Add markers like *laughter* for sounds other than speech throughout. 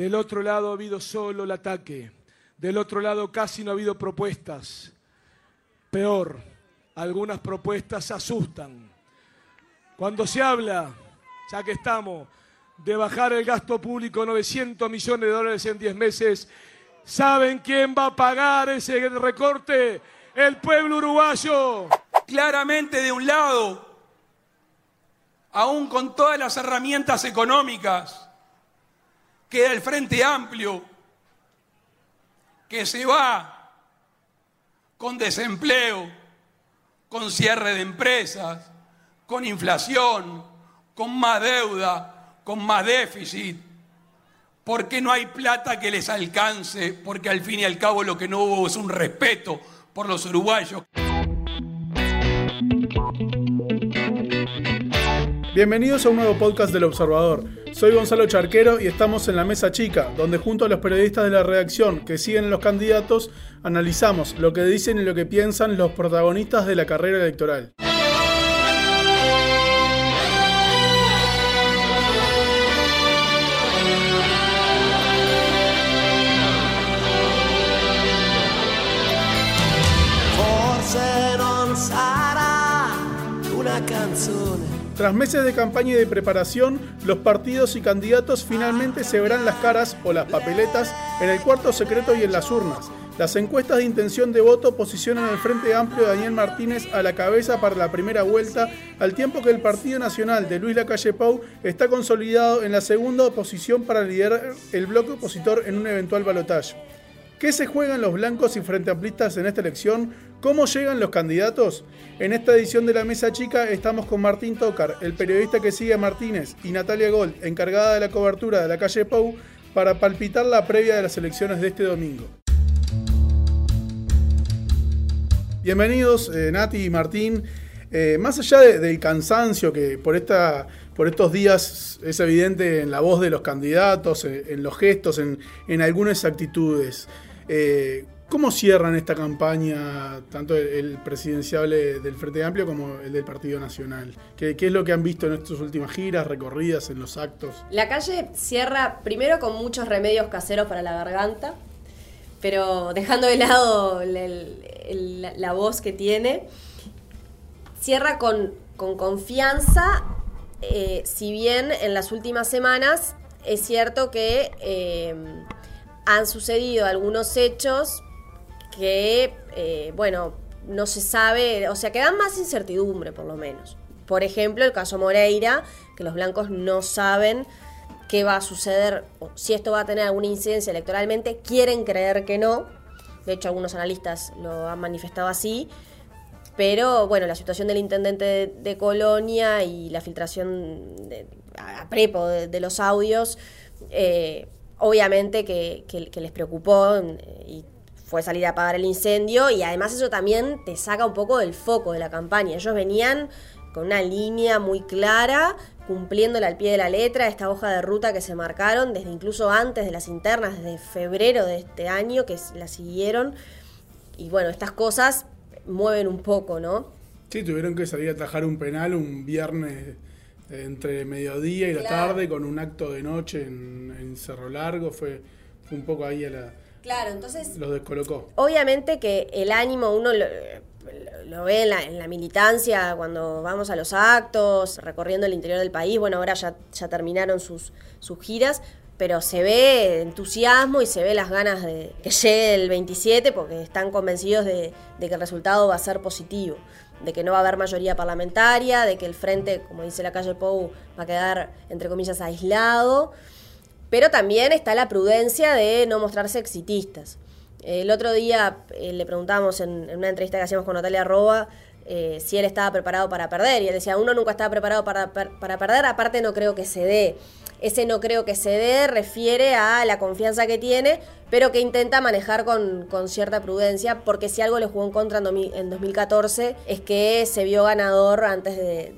Del otro lado ha habido solo el ataque. Del otro lado casi no ha habido propuestas. Peor, algunas propuestas asustan. Cuando se habla, ya que estamos, de bajar el gasto público 900 millones de dólares en 10 meses, ¿saben quién va a pagar ese recorte? El pueblo uruguayo. Claramente de un lado, aún con todas las herramientas económicas, queda el Frente Amplio, que se va con desempleo, con cierre de empresas, con inflación, con más deuda, con más déficit, porque no hay plata que les alcance, porque al fin y al cabo lo que no hubo es un respeto por los uruguayos. Bienvenidos a un nuevo podcast del Observador. Soy Gonzalo Charquero y estamos en la mesa chica, donde junto a los periodistas de la redacción que siguen a los candidatos, analizamos lo que dicen y lo que piensan los protagonistas de la carrera electoral. Tras meses de campaña y de preparación, los partidos y candidatos finalmente se verán las caras o las papeletas en el cuarto secreto y en las urnas. Las encuestas de intención de voto posicionan al Frente Amplio de Daniel Martínez a la cabeza para la primera vuelta, al tiempo que el Partido Nacional de Luis Lacalle Pou está consolidado en la segunda posición para liderar el bloque opositor en un eventual balotaje. ¿Qué se juegan los blancos y frente amplistas en esta elección? ¿Cómo llegan los candidatos? En esta edición de la Mesa Chica estamos con Martín Tocar, el periodista que sigue a Martínez, y Natalia Gold, encargada de la cobertura de la calle Pou, para palpitar la previa de las elecciones de este domingo. Bienvenidos, eh, Nati y Martín. Eh, más allá de- del cansancio que por, esta, por estos días es evidente en la voz de los candidatos, eh, en los gestos, en, en algunas actitudes, ¿cómo cierran esta campaña tanto el, el presidenciable del Frente Amplio como el del Partido Nacional? ¿Qué, es lo que han visto en estas últimas giras, recorridas, en los actos? La calle cierra primero con muchos remedios caseros para la garganta, pero dejando de lado la, voz que tiene, cierra con, con confianza, eh, si bien en las últimas semanas es cierto que eh, han sucedido algunos hechos que, eh, bueno, no se sabe, o sea, que dan más incertidumbre por lo menos. Por ejemplo, el caso Moreira, que los blancos no saben qué va a suceder, o si esto va a tener alguna incidencia electoralmente, quieren creer que no. De hecho, algunos analistas lo han manifestado así. Pero bueno, la situación del intendente de, Colonia y la filtración de- a prepo de, los audios, eh, obviamente que, que- que les preocupó eh, y fue salir a apagar el incendio y además eso también te saca un poco del foco de la campaña. Ellos venían con una línea muy clara, cumpliéndola al pie de la letra, esta hoja de ruta que se marcaron desde incluso antes de las internas, desde febrero de este año que la siguieron. Y bueno, estas cosas mueven un poco, ¿no? Sí, tuvieron que salir a atajar un penal un viernes eh, entre mediodía y la tarde con un acto de noche en, en Cerro Largo. Fue, fue un poco ahí a la, Claro, entonces los descolocó. Obviamente que el ánimo uno lo, lo ve en la, en la militancia cuando vamos a los actos, recorriendo el interior del país. Bueno, ahora ya, ya terminaron sus, sus giras, pero se ve entusiasmo y se ve las ganas de que llegue el 27 porque están convencidos de, de que el resultado va a ser positivo, de que no va a haber mayoría parlamentaria, de que el frente, como dice la calle Pou, va a quedar, entre comillas, aislado. Pero también está la prudencia de no mostrarse exitistas. El otro día eh, le preguntamos en, en una entrevista que hacíamos con Natalia Roa eh, si él estaba preparado para perder. Y él decía, uno nunca estaba preparado para, para perder, aparte no creo que se dé. Ese no creo que se dé refiere a la confianza que tiene, pero que intenta manejar con, con cierta prudencia, porque si algo le jugó en contra en, 2000 en 2014 es que se vio ganador antes de,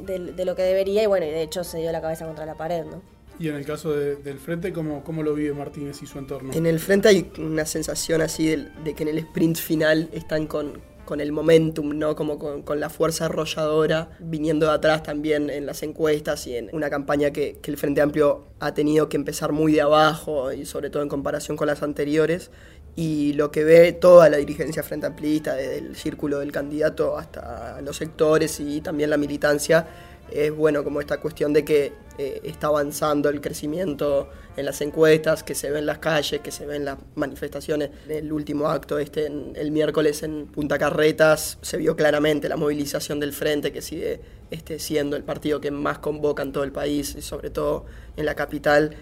de- de lo que debería y bueno, y de hecho se dio la cabeza contra la pared, ¿no? Y en el caso de- del frente, ¿cómo, ¿cómo lo vive Martínez y su entorno? En el frente hay una sensación así de, de que en el sprint final están con, con el momentum, ¿no? Como con, con la fuerza arrolladora, viniendo de atrás también en las encuestas y en una campaña que, que el Frente Amplio ha tenido que empezar muy de abajo y sobre todo en comparación con las anteriores. Y lo que ve toda la dirigencia frente amplista, desde el círculo del candidato hasta los sectores y también la militancia, es bueno como esta cuestión de que eh, está avanzando el crecimiento en las encuestas, que se ve en las calles, que se ven las manifestaciones. El último acto este en- el miércoles en Punta Carretas se vio claramente la movilización del frente que sigue este, siendo el partido que más convoca en todo el país y sobre todo en la capital.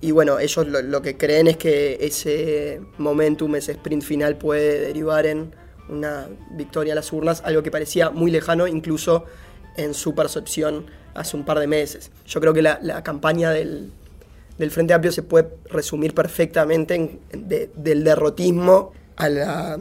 Y bueno, ellos lo, lo que creen es que ese momentum, ese sprint final puede derivar en una victoria a las urnas, algo que parecía muy lejano incluso en su percepción hace un par de meses. Yo creo que la, campaña del, del Frente Amplio se puede resumir perfectamente en- de- del derrotismo a la,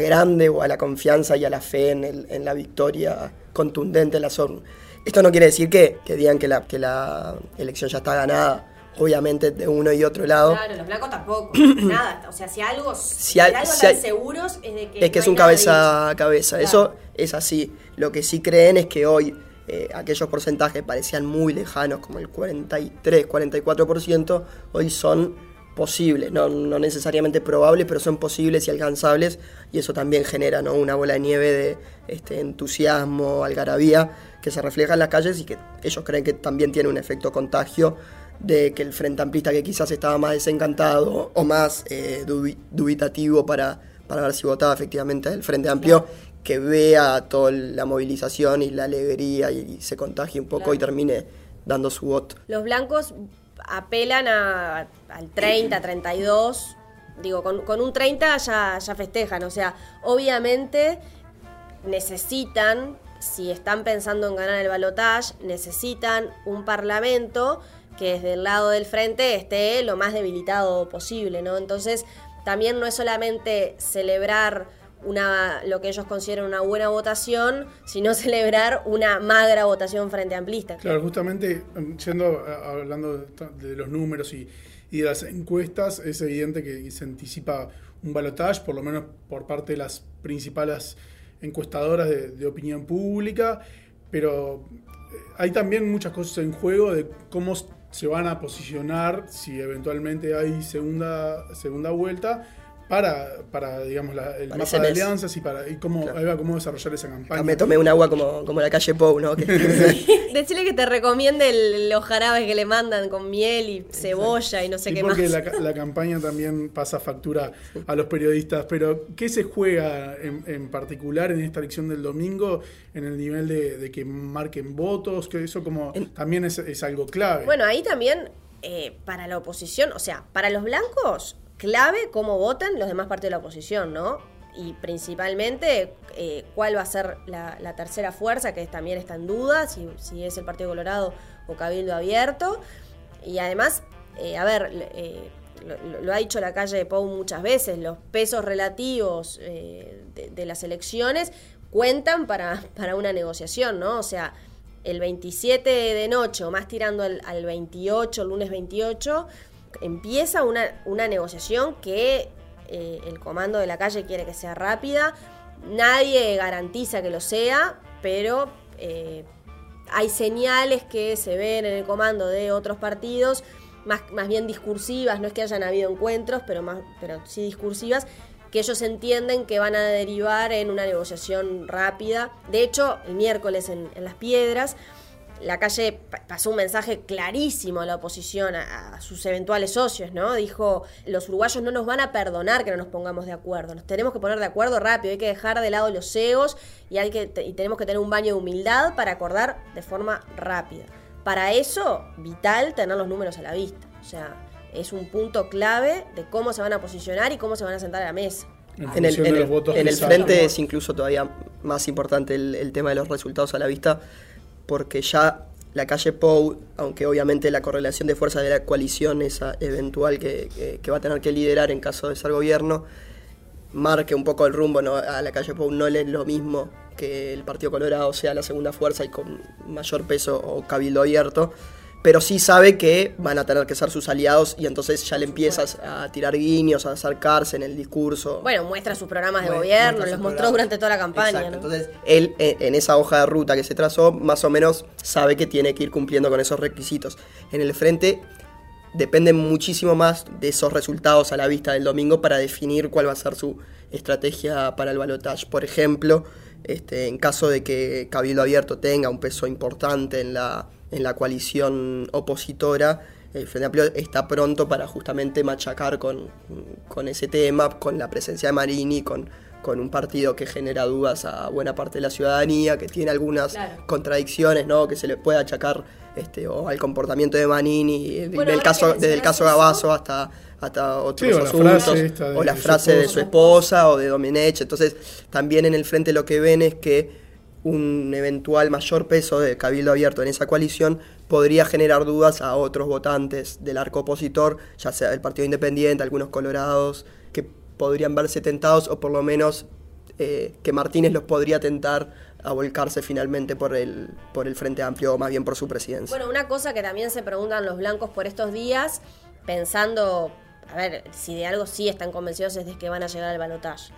grande o a la confianza y a la fe en, la victoria contundente en la urnas. Esto no quiere decir que, que digan que la, que la elección ya está ganada, obviamente de uno y otro lado. Claro, los blancos tampoco. *clears throat* Nada. O sea, si algo, si hay- algo si hay- seguros es de que. es que no es un cabeza a cabeza. Claro. Eso es así. Lo que sí creen es que hoy eh, aquellos porcentajes parecían muy lejanos, como el 43, 44%, hoy son posibles, no, no necesariamente probables, pero son posibles y alcanzables, y eso también genera ¿no? una bola de nieve de este, entusiasmo, algarabía, que se refleja en las calles y que ellos creen que también tiene un efecto contagio de que el Frente Amplista que quizás estaba más desencantado o más eh, dubi- dubitativo para, para ver si votaba efectivamente el Frente Amplio, que vea toda la movilización y la alegría y, se contagie un poco Claro. y termine dando su voto. Los blancos apelan a- al 30, 32. Digo, con, con un 30 ya, ya festejan. O sea, obviamente necesitan, si están pensando en ganar el balotaje, necesitan un parlamento que desde el lado del frente esté lo más debilitado posible, ¿no? Entonces, también no es solamente celebrar una, lo que ellos consideran una buena votación, sino *laughs* celebrar una magra votación frente amplista. Claro, justamente em, yendo a- hablando de, los números y, de las encuestas, es evidente que se anticipa un balotaje, por lo menos por parte de las principales encuestadoras de, opinión pública, pero eh, hay también muchas cosas en juego de cómo se van a posicionar si eventualmente hay segunda, segunda vuelta. Para, para digamos, la- el Para mapa de alianzas y para y cómo, Claro. va, cómo desarrollar esa campaña. Me tomé un agua como, como la calle Pou, ¿no? Que- *laughs* *laughs* Decirle que te recomiende el- los jarabes que le mandan con miel y cebolla y no sé Sí, qué más. porque la, ca- la campaña también pasa factura a los periodistas, pero ¿qué se juega en, en particular en esta elección del domingo en el nivel de, de que marquen votos? Que eso como también es, es algo clave. Bueno, ahí también eh, para la oposición, o sea, para los blancos, clave cómo votan los demás partidos de la oposición, ¿no? Y principalmente eh, cuál va a ser la, tercera fuerza, que también está en duda, si, si es el Partido Colorado o Cabildo Abierto. Y además, eh, a ver, eh, lo, ha dicho la calle de Pou muchas veces, los pesos relativos de, de las elecciones cuentan para, para una negociación, ¿no? O sea, el 27 de noche o más tirando al, al 28, el lunes 28, empieza una, una negociación que eh, el comando de la calle quiere que sea rápida. Nadie garantiza que lo sea, pero eh, hay señales que se ven en el comando de otros partidos, más, más bien discursivas, no es que hayan habido encuentros, pero, más, pero sí discursivas, que ellos entienden que van a derivar en una negociación rápida. De hecho, el miércoles en, en Las Piedras, la calle pa- pasó un mensaje clarísimo a la oposición, a, a sus eventuales socios, ¿no? Dijo, los uruguayos no nos van a perdonar que no nos pongamos de acuerdo, nos tenemos que poner de acuerdo rápido, hay que dejar de lado los egos y, hay que, y tenemos que tener un baño de humildad para acordar de forma rápida. Para eso, vital tener los números a la vista, o sea, es un punto clave de cómo se van a posicionar y cómo se van a sentar a la mesa. En el, en el- en frente es incluso todavía más importante el, el tema de los resultados a la vista, porque ya la calle Pou, aunque obviamente la correlación de fuerzas de la coalición, esa eventual que, que- va a tener que liderar en caso de ser gobierno, marque un poco el rumbo, a la calle Pou no le es lo mismo que el Partido Colorado sea la segunda fuerza y con mayor peso o cabildo abierto, pero sí sabe que van a tener que ser sus aliados y entonces ya le empiezas a tirar guiños, a acercarse en el discurso. Bueno, muestra sus programas de Bueno, gobierno, los mostró programas. durante toda la campaña. Entonces, él eh, en esa hoja de ruta que se trazó, más o menos sabe que tiene que ir cumpliendo con esos requisitos. En el frente depende muchísimo más de esos resultados a la vista del domingo para definir cuál va a ser su estrategia para el balotaje. Por ejemplo, este, en caso de que Cabildo Abierto tenga un peso importante en la, en la coalición opositora, el Frente Amplio está pronto para justamente machacar con, con ese tema, con la presencia de Marini, con, con un partido que genera dudas a buena parte de la ciudadanía, que tiene algunas Claro. contradicciones, ¿no? Que se le puede achacar este, o al comportamiento de Manini, Bueno, del ahora caso, desde el caso Gabazo hasta, hasta otros Sí, o la asuntos, frase esta de- o la de su frase de esposa. su esposa o de Domenech. Entonces, también en el frente lo que ven es que un eventual mayor peso de Cabildo Abierto en esa coalición podría generar dudas a otros votantes del arco opositor, ya sea del Partido Independiente, algunos colorados, que podrían verse tentados o por lo menos eh, que Martínez los podría tentar a volcarse finalmente por el, por el Frente Amplio o más bien por su presidencia. Bueno, una cosa que también se preguntan los blancos por estos días, pensando, a ver, si de algo sí están convencidos es de que van a llegar al balotaje.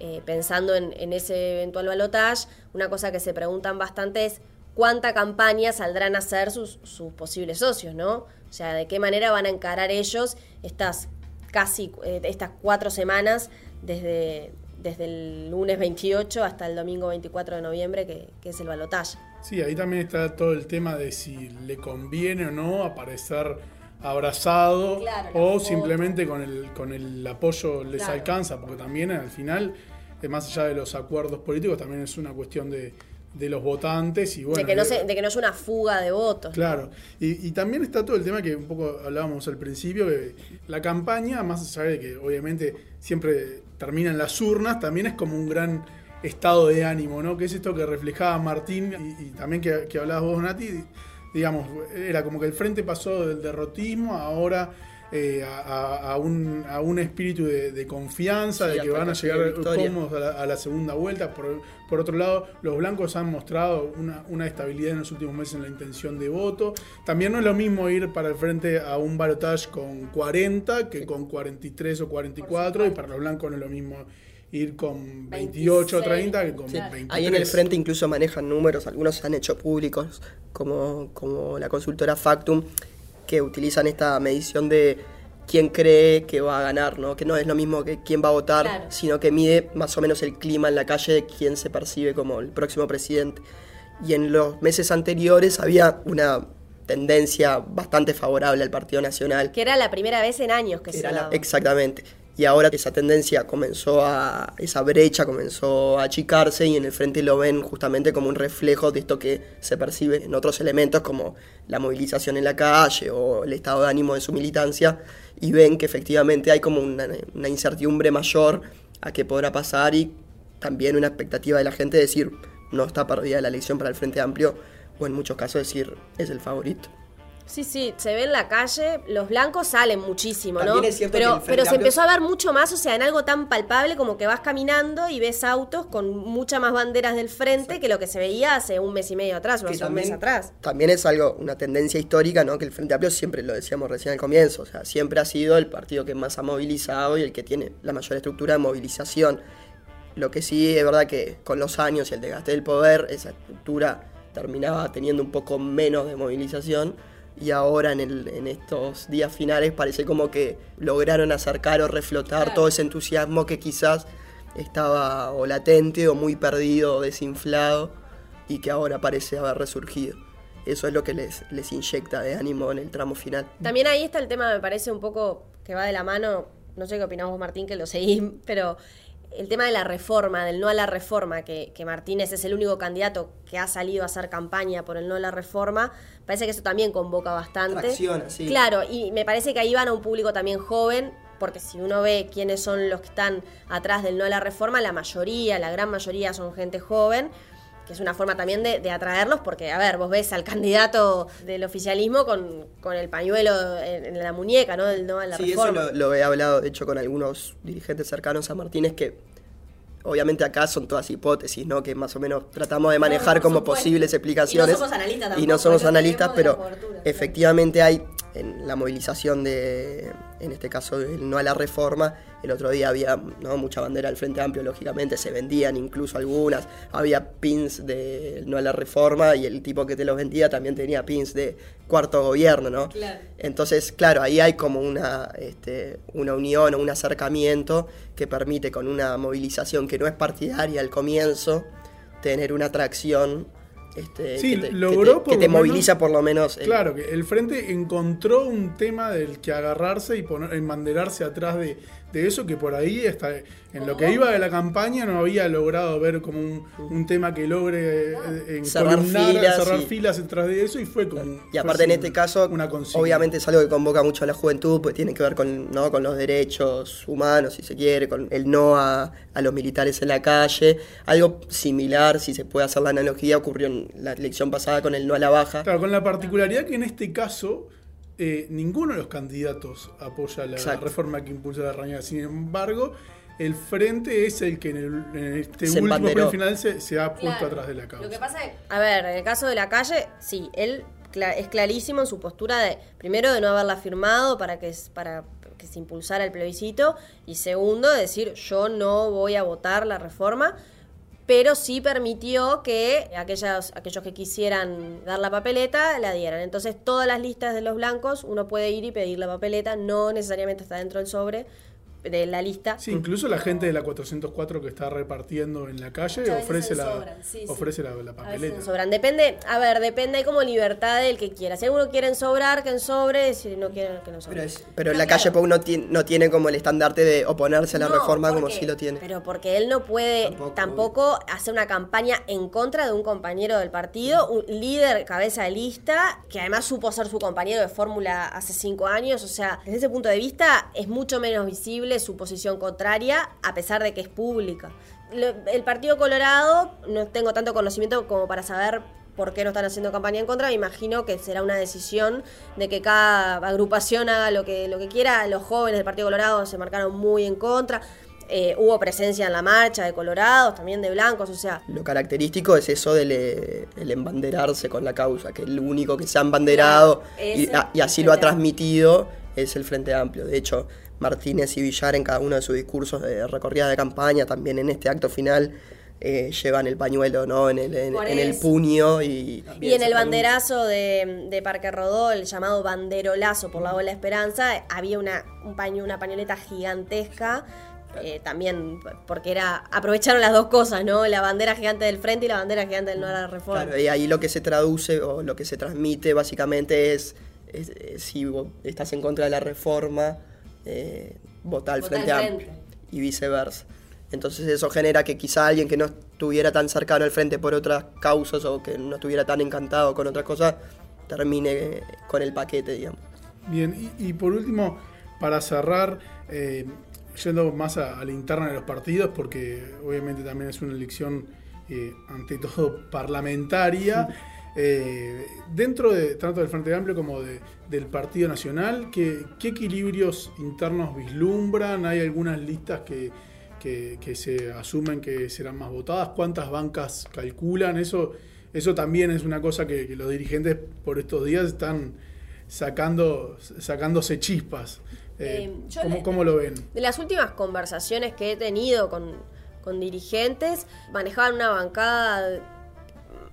Eh, pensando en, ese eventual balotaje, una cosa que se preguntan bastante es cuánta campaña saldrán a hacer sus, sus posibles socios, ¿no? O sea, de qué manera van a encarar ellos estas casi, eh, estas cuatro semanas desde, desde el lunes 28 hasta el domingo 24 de noviembre, que, que es el balotaje. Sí, ahí también está todo el tema de si le conviene o no aparecer abrazado Claro, o simplemente con el, con el apoyo les Claro. alcanza, porque también al final, eh, más allá de los acuerdos políticos, también es una cuestión de, de los votantes y bueno. de, que no se- de que no haya una fuga de votos. ¿no? Claro, y, y también está todo el tema que un poco hablábamos al principio, que la campaña, más allá de que obviamente siempre termina en las urnas, también es como un gran estado de ánimo, ¿no? Que es esto que reflejaba Martín y, y también que, que hablabas vos, Nati, digamos, era como que el frente pasó del derrotismo ahora eh, a, un, a un espíritu de, de confianza, Sí, de que van a llegar cómodos a la, a la segunda vuelta. Por, por otro lado, los blancos han mostrado una, una estabilidad en los últimos meses en la intención de voto. También no es lo mismo ir para el frente a un balotaje con 40 que con 43 o 44, y para los blancos no es lo mismo ir con 28 o 30 que con Sí, 23. Ahí en el frente incluso manejan números, algunos se han hecho públicos, como, como la consultora Factum, que utilizan esta medición de quién cree que va a ganar, ¿no? que no es lo mismo que quién va a votar, Claro. sino que mide más o menos el clima en la calle de quién se percibe como el próximo presidente. Y en los meses anteriores había una tendencia bastante favorable al Partido Nacional. Que era la primera vez en años que se Era la- daba. exactamente. Y ahora esa tendencia comenzó a, esa brecha comenzó a achicarse y en el frente lo ven justamente como un reflejo de esto que se percibe en otros elementos como la movilización en la calle o el estado de ánimo de su militancia y ven que efectivamente hay como una, una incertidumbre mayor a qué podrá pasar y también una expectativa de la gente de decir no está perdida la elección para el Frente Amplio o en muchos casos decir es el favorito. Sí, sí, se ve en la calle, los blancos salen muchísimo, ¿no? También es cierto que pero el pero se Amplio- empezó a ver mucho más, o sea, en algo tan palpable como que vas caminando y ves autos con muchas más banderas del frente que lo que se veía hace un mes y medio atrás o hace un mes atrás. También es algo, una tendencia histórica, ¿no? Que el Frente Amplio siempre lo decíamos recién al comienzo, o sea, siempre ha sido el partido que más ha movilizado y el que tiene la mayor estructura de movilización. Lo que sí es verdad que con los años y el desgaste del poder, esa estructura terminaba teniendo un poco menos de movilización y ahora en, el- en estos días finales parece como que lograron acercar o reflotar Claro. todo ese entusiasmo que quizás estaba o latente o muy perdido o desinflado y que ahora parece haber resurgido. Eso es lo que les, les inyecta de ánimo en el tramo final. También ahí está el tema, me parece un poco que va de la mano, no sé qué opinamos Martín, que lo seguís, pero el tema de la reforma, del no a la reforma, que, que Martínez es el único candidato que ha salido a hacer campaña por el no a la reforma, parece que eso también convoca bastante. Tracciona, sí. Claro, y me parece que ahí van a un público también joven, porque si uno ve quiénes son los que están atrás del no a la reforma, la mayoría, la gran mayoría son gente joven que es una forma también de, de atraerlos, porque, a ver, vos ves al candidato del oficialismo con, con el pañuelo en, en la muñeca, ¿no? La Sí, eso lo, lo he hablado, de hecho, con algunos dirigentes cercanos a Martínez que obviamente acá son todas hipótesis, ¿no? Que más o menos tratamos de manejar como supuesto. posibles explicaciones. Y no somos analistas Y no tampoco, somos analistas, pero efectivamente hay en la movilización de, en este caso, el no a la reforma. El otro día había ¿no? mucha bandera del Frente Amplio, lógicamente, se vendían incluso algunas. Había pins de no a la reforma y el tipo que te los vendía también tenía pins de cuarto gobierno, ¿no? Claro. Entonces, claro, ahí hay como una, este, una unión o un acercamiento que permite con una movilización que no es partidaria al comienzo, tener una atracción este, Sí, que te, que logró te- que te menos- moviliza por lo menos. el- Claro, que el frente encontró un tema del que agarrarse y poner, enbanderarse atrás de, de eso que por ahí está, en lo que iba de la campaña no había logrado ver como un, un tema que logre eh, Cerrar encolumnar, filas cerrar y- filas detrás de eso y fue como Y aparte en este caso, una obviamente es algo que convoca mucho a la juventud, pues tiene que ver con, ¿no? con los derechos humanos, si se quiere, con el no a, a los militares en la calle. Algo similar, si se puede hacer la analogía, ocurrió en la elección pasada con el no a la baja. Claro, con la particularidad que en este caso eh, ninguno de los candidatos apoya la Exacto. reforma que impulsa la Raña. Sin embargo, el frente es el que en, el- en este Se último sprint final se, se ha puesto Claro. atrás de la causa. Lo que pasa es, a ver, en el caso de la calle, sí, él es clarísimo en su postura de, primero, de no haberla firmado para que, para que se impulsara el plebiscito, y segundo, de decir, yo no voy a votar la reforma, pero sí permitió que aquellos, aquellos que quisieran dar la papeleta la dieran. Entonces, todas las listas de los blancos, uno puede ir y pedir la papeleta, no necesariamente está dentro del sobre de la lista. Sí, incluso la gente de la 404 que está repartiendo en la calle Muchas ofrece, la, sí. ofrece la, papeleta. sobran. Depende, a ver, depende, hay como libertad del que quiera. Si alguno quiere en sobrar, que en sobre, si no quiere, que no sobre. Pero, es- pero No, la claro. calle Pou no tiene, no tiene como el estandarte de oponerse a la No, reforma como sí lo tiene. Pero porque él no puede Tampoco. tampoco, hacer una campaña en contra de un compañero del partido, un líder cabeza de lista, que además supo ser su compañero de fórmula hace cinco años. O sea, desde ese punto de vista es mucho menos visible su posición contraria, a pesar de que es pública. El Partido Colorado, no tengo tanto conocimiento como para saber por qué no están haciendo campaña en contra. Me imagino que será una decisión de que cada agrupación haga lo que, lo que quiera. Los jóvenes del Partido Colorado se marcaron muy en contra. Eh, hubo presencia en la marcha de colorados, también de blancos, o sea, Lo característico es eso del eh, el embanderarse con la causa, que el único que se ha embanderado Claro, y, a- y así lo ha transmitido es el Frente Amplio. De hecho, Martínez y Villar en cada uno de sus discursos de recorrida de campaña, también en este acto final, eh, llevan el pañuelo ¿no? en, el, en, Por en el eso. puño y, Y en el un- banderazo de, de Parque Rodó, el llamado banderolazo por la ola Esperanza, había una, un paño, una pañoleta gigantesca. eh, también porque era aprovecharon las dos cosas, ¿no? La bandera gigante del frente y la bandera gigante del no a la reforma. Claro, y ahí lo que se traduce o lo que se transmite básicamente es, es- es si vos estás en contra de la reforma, eh, votá al Frente Frente. Amplio y viceversa. Entonces eso genera que quizá alguien que no estuviera tan cercano al Frente por otras causas o que no estuviera tan encantado con otras cosas, termine con el paquete, digamos. Bien, y, y por último, para cerrar, eh, yendo más a, a la interna de los partidos, porque obviamente también es una elección eh, ante todo *laughs* parlamentaria, *laughs* eh, dentro de tanto del Frente Amplio como de- del Partido Nacional, ¿qué, qué equilibrios internos vislumbran? ¿Hay algunas listas que, que- que se asumen que serán más votadas? ¿Cuántas bancas calculan? Eso, eso también es una cosa que, que los dirigentes por estos días están sacando, sacándose chispas. Eh, Eh, ¿cómo, le- cómo lo ven? De las últimas conversaciones que he tenido con, con dirigentes, manejaban una bancada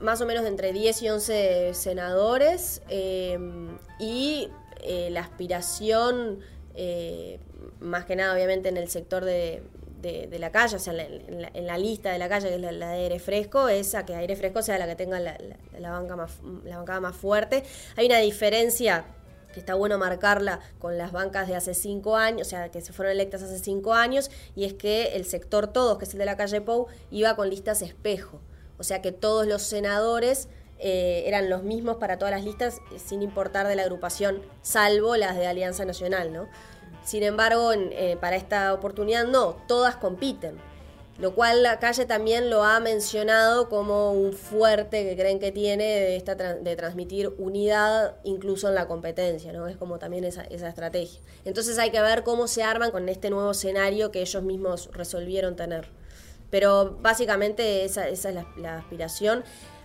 más o menos entre 10 y 11 senadores eh, y eh, la aspiración, eh, más que nada obviamente en el sector de, de- la calle, o sea, en la, en la- en la lista de la calle, que es la, de aire fresco, es a que aire fresco sea la que tenga la banca más, la bancada más fuerte. Hay una diferencia que está bueno marcarla con las bancas de hace cinco años, o sea, que se fueron electas hace cinco años, y es que el sector todos, que es el de la calle Pou, iba con listas espejo. O sea que todos los senadores eh, eran los mismos para todas las listas, eh, sin importar de la agrupación, salvo las de Alianza Nacional, ¿no? Sin embargo, en- eh, para esta oportunidad no, todas compiten. Lo cual la calle también lo ha mencionado como un fuerte que creen que tiene de, esta de transmitir unidad incluso en la competencia, ¿no? Es como también esa, esa estrategia. Entonces hay que ver cómo se arman con este nuevo escenario que ellos mismos resolvieron tener. Pero básicamente esa, esa es la, la aspiración.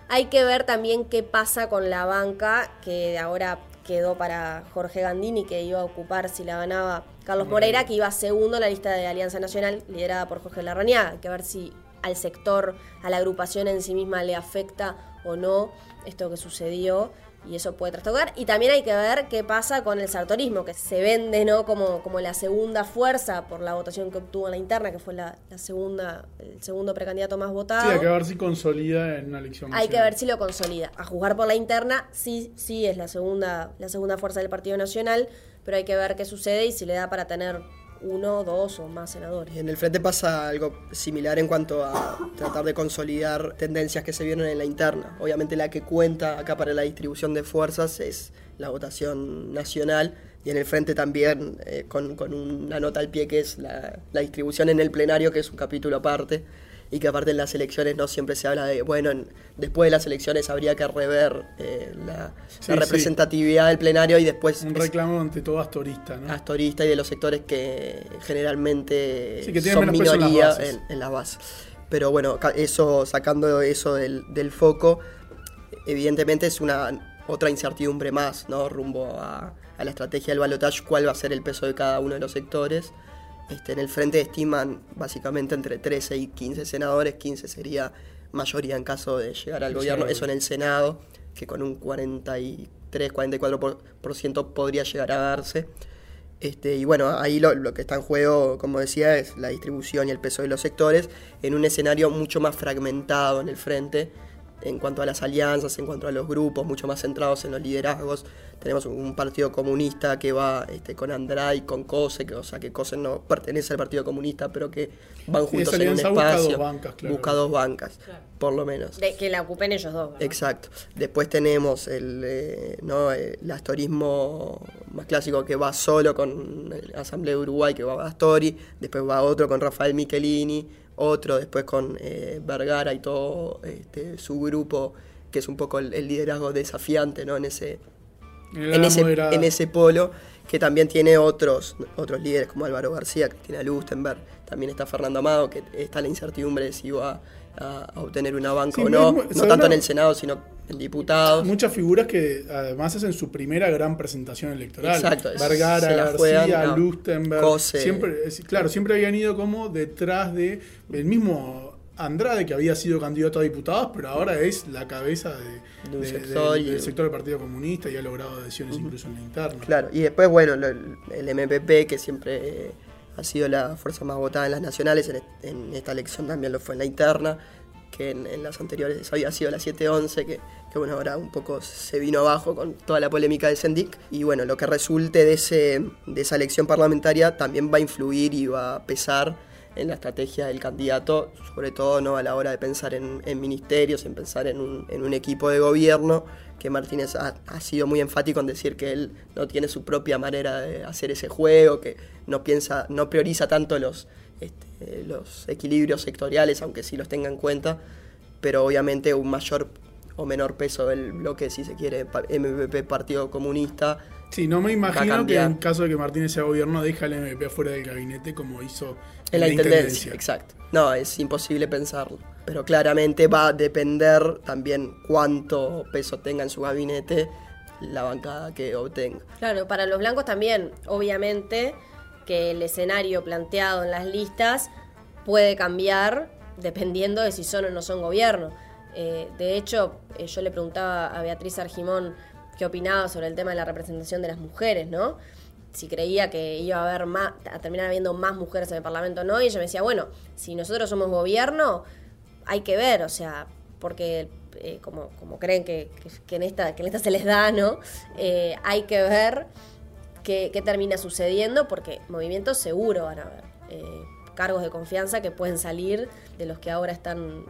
Hay que ver también qué pasa con la banca, que ahora quedó para Jorge Gandini, que iba a ocupar si la ganaba Carlos Moreira, que iba segundo en la lista de Alianza Nacional, liderada por Jorge Larrañaga. Hay que ver si al sector, a la agrupación en sí misma le afecta o no esto que sucedió y eso puede trastocar. Y también hay que ver qué pasa con el sartorismo, que se vende ¿no? como, como la segunda fuerza por la votación que obtuvo en la interna, que fue la, la segunda, el segundo precandidato más votado. Sí, hay que ver si consolida en una elección. Hay que ver si lo consolida. A juzgar por la interna, sí, sí es la segunda, la segunda fuerza del Partido Nacional, pero hay que ver qué sucede y si le da para tener uno, dos o más senadores. En el frente pasa algo similar en cuanto a tratar de consolidar tendencias que se vieron en la interna. Obviamente la que cuenta acá para la distribución de fuerzas es la votación nacional y en el frente también eh, con, con una nota al pie que es la, la distribución en el plenario, que es un capítulo aparte y que aparte en las elecciones no siempre se habla de, bueno, en- después de las elecciones habría que rever eh, la, Sí, la sí. representatividad del plenario y después Un reclamo ante todo astorista, ¿no? astorista y de los sectores que generalmente Sí, que tienen son en minoría bases. en, en las bases. Pero bueno, eso sacando eso del, del foco, evidentemente es una otra incertidumbre más, ¿no? Rumbo a, a la estrategia del balotaje, cuál va a ser el peso de cada uno de los sectores. Este, en el frente estiman básicamente entre 13 y 15 senadores, 15 sería mayoría en caso de llegar al gobierno, eso en el Senado, que con un 43, 44% por, por ciento podría llegar a darse. Este, y bueno, ahí lo, lo que está en juego, como decía, es la distribución y el peso de los sectores en un escenario mucho más fragmentado en el frente en cuanto a las alianzas, en cuanto a los grupos, mucho más centrados en los liderazgos. Tenemos un partido comunista que va este, con Andrei, con Cose, que, o sea que Cose no pertenece al Partido Comunista, pero que van juntos en un busca espacio. dos bancas, claro. Busca dos bancas, por lo menos. De, que la ocupen ellos dos. ¿verdad? Exacto. Después tenemos el, eh, ¿no? el astorismo más clásico que va solo con la Asamblea de Uruguay, que va Astori, después va otro con Rafael Michelini, otro después con eh, Vergara y todo este, su grupo, que es un poco el, el liderazgo desafiante ¿no? en, ese, en, ese, en ese polo, que también tiene otros, otros líderes como Álvaro García, Cristina Lustenberg, también está Fernando Amado, que está la incertidumbre de si va a, a obtener una banca Sí, o no, muy- no tanto en el Senado, sino en diputados. Muchas figuras que además hacen su primera gran presentación electoral. Exacto, Vergara, García, juegan, no. Lustenberg. Cose. Siempre, es- claro, siempre habían ido como detrás de el mismo Andrade, que había sido candidato a diputados, pero ahora es la cabeza de, De un de- sector del- y- del sector del Partido Comunista y ha logrado adhesiones incluso en la interna. Claro, y después, bueno, lo- el MPP, que siempre ha sido la fuerza más votada en las nacionales, en, en esta elección también lo fue en la interna, que en, en las anteriores había sido la 711, que, que bueno, ahora un poco se vino abajo con toda la polémica de Sendic. Y bueno, lo que resulte de, ese, de esa elección parlamentaria también va a influir y va a pesar en la estrategia del candidato, sobre todo no a la hora de pensar en, ministerios, en pensar en un, equipo de gobierno, que Martínez ha, sido muy enfático en decir que él no tiene su propia manera de hacer ese juego, que no piensa, no prioriza tanto los, este, los equilibrios sectoriales, aunque sí los tenga en cuenta, pero obviamente un mayor o menor peso del bloque, si se quiere, MPP Partido Comunista. Sí, no me imagino que en caso de que Martínez sea gobierno deja al MP fuera del gabinete como hizo En la intendencia, exacto. No, es imposible pensarlo. Pero claramente va a depender también cuánto peso tenga en su gabinete la bancada que obtenga. Claro, para los blancos también, obviamente, que el escenario planteado en las listas puede cambiar dependiendo de si son o no son gobierno. Eh, de hecho, eh, yo le preguntaba a Beatriz Argimón qué opinaba sobre el tema de la representación de las mujeres, ¿no? Si creía que iba a haber más, a terminar habiendo más mujeres en el Parlamento no, y ella me decía, bueno, si nosotros somos gobierno, hay que ver, o sea, porque eh, como, como creen que, que- en esta, que en esta se les da, ¿no? Eh, hay que ver qué, qué termina sucediendo, porque movimientos seguro van a haber. eh, cargos de confianza que pueden salir de los que ahora están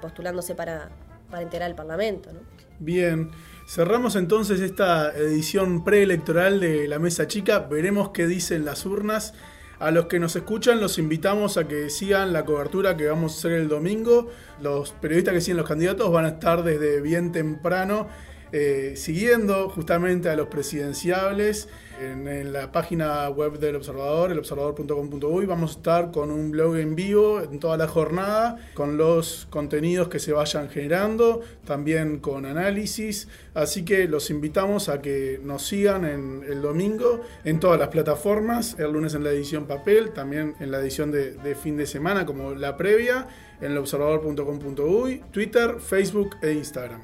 postulándose para, para integrar el Parlamento, ¿no? Bien, cerramos entonces esta edición preelectoral de La Mesa Chica. Veremos qué dicen las urnas. A los que nos escuchan los invitamos a que sigan la cobertura que vamos a hacer el domingo. Los periodistas que siguen los candidatos van a estar desde bien temprano eh, siguiendo justamente a los presidenciables en, en la página web del Observador, elobservador.com.uy. Vamos a estar con un blog en vivo en toda la jornada, con los contenidos que se vayan generando, también con análisis. Así que los invitamos a que nos sigan el domingo en todas las plataformas, el lunes en la edición papel, también en la edición de, de fin de semana como la previa, en elobservador.com.uy, Twitter, Facebook e Instagram.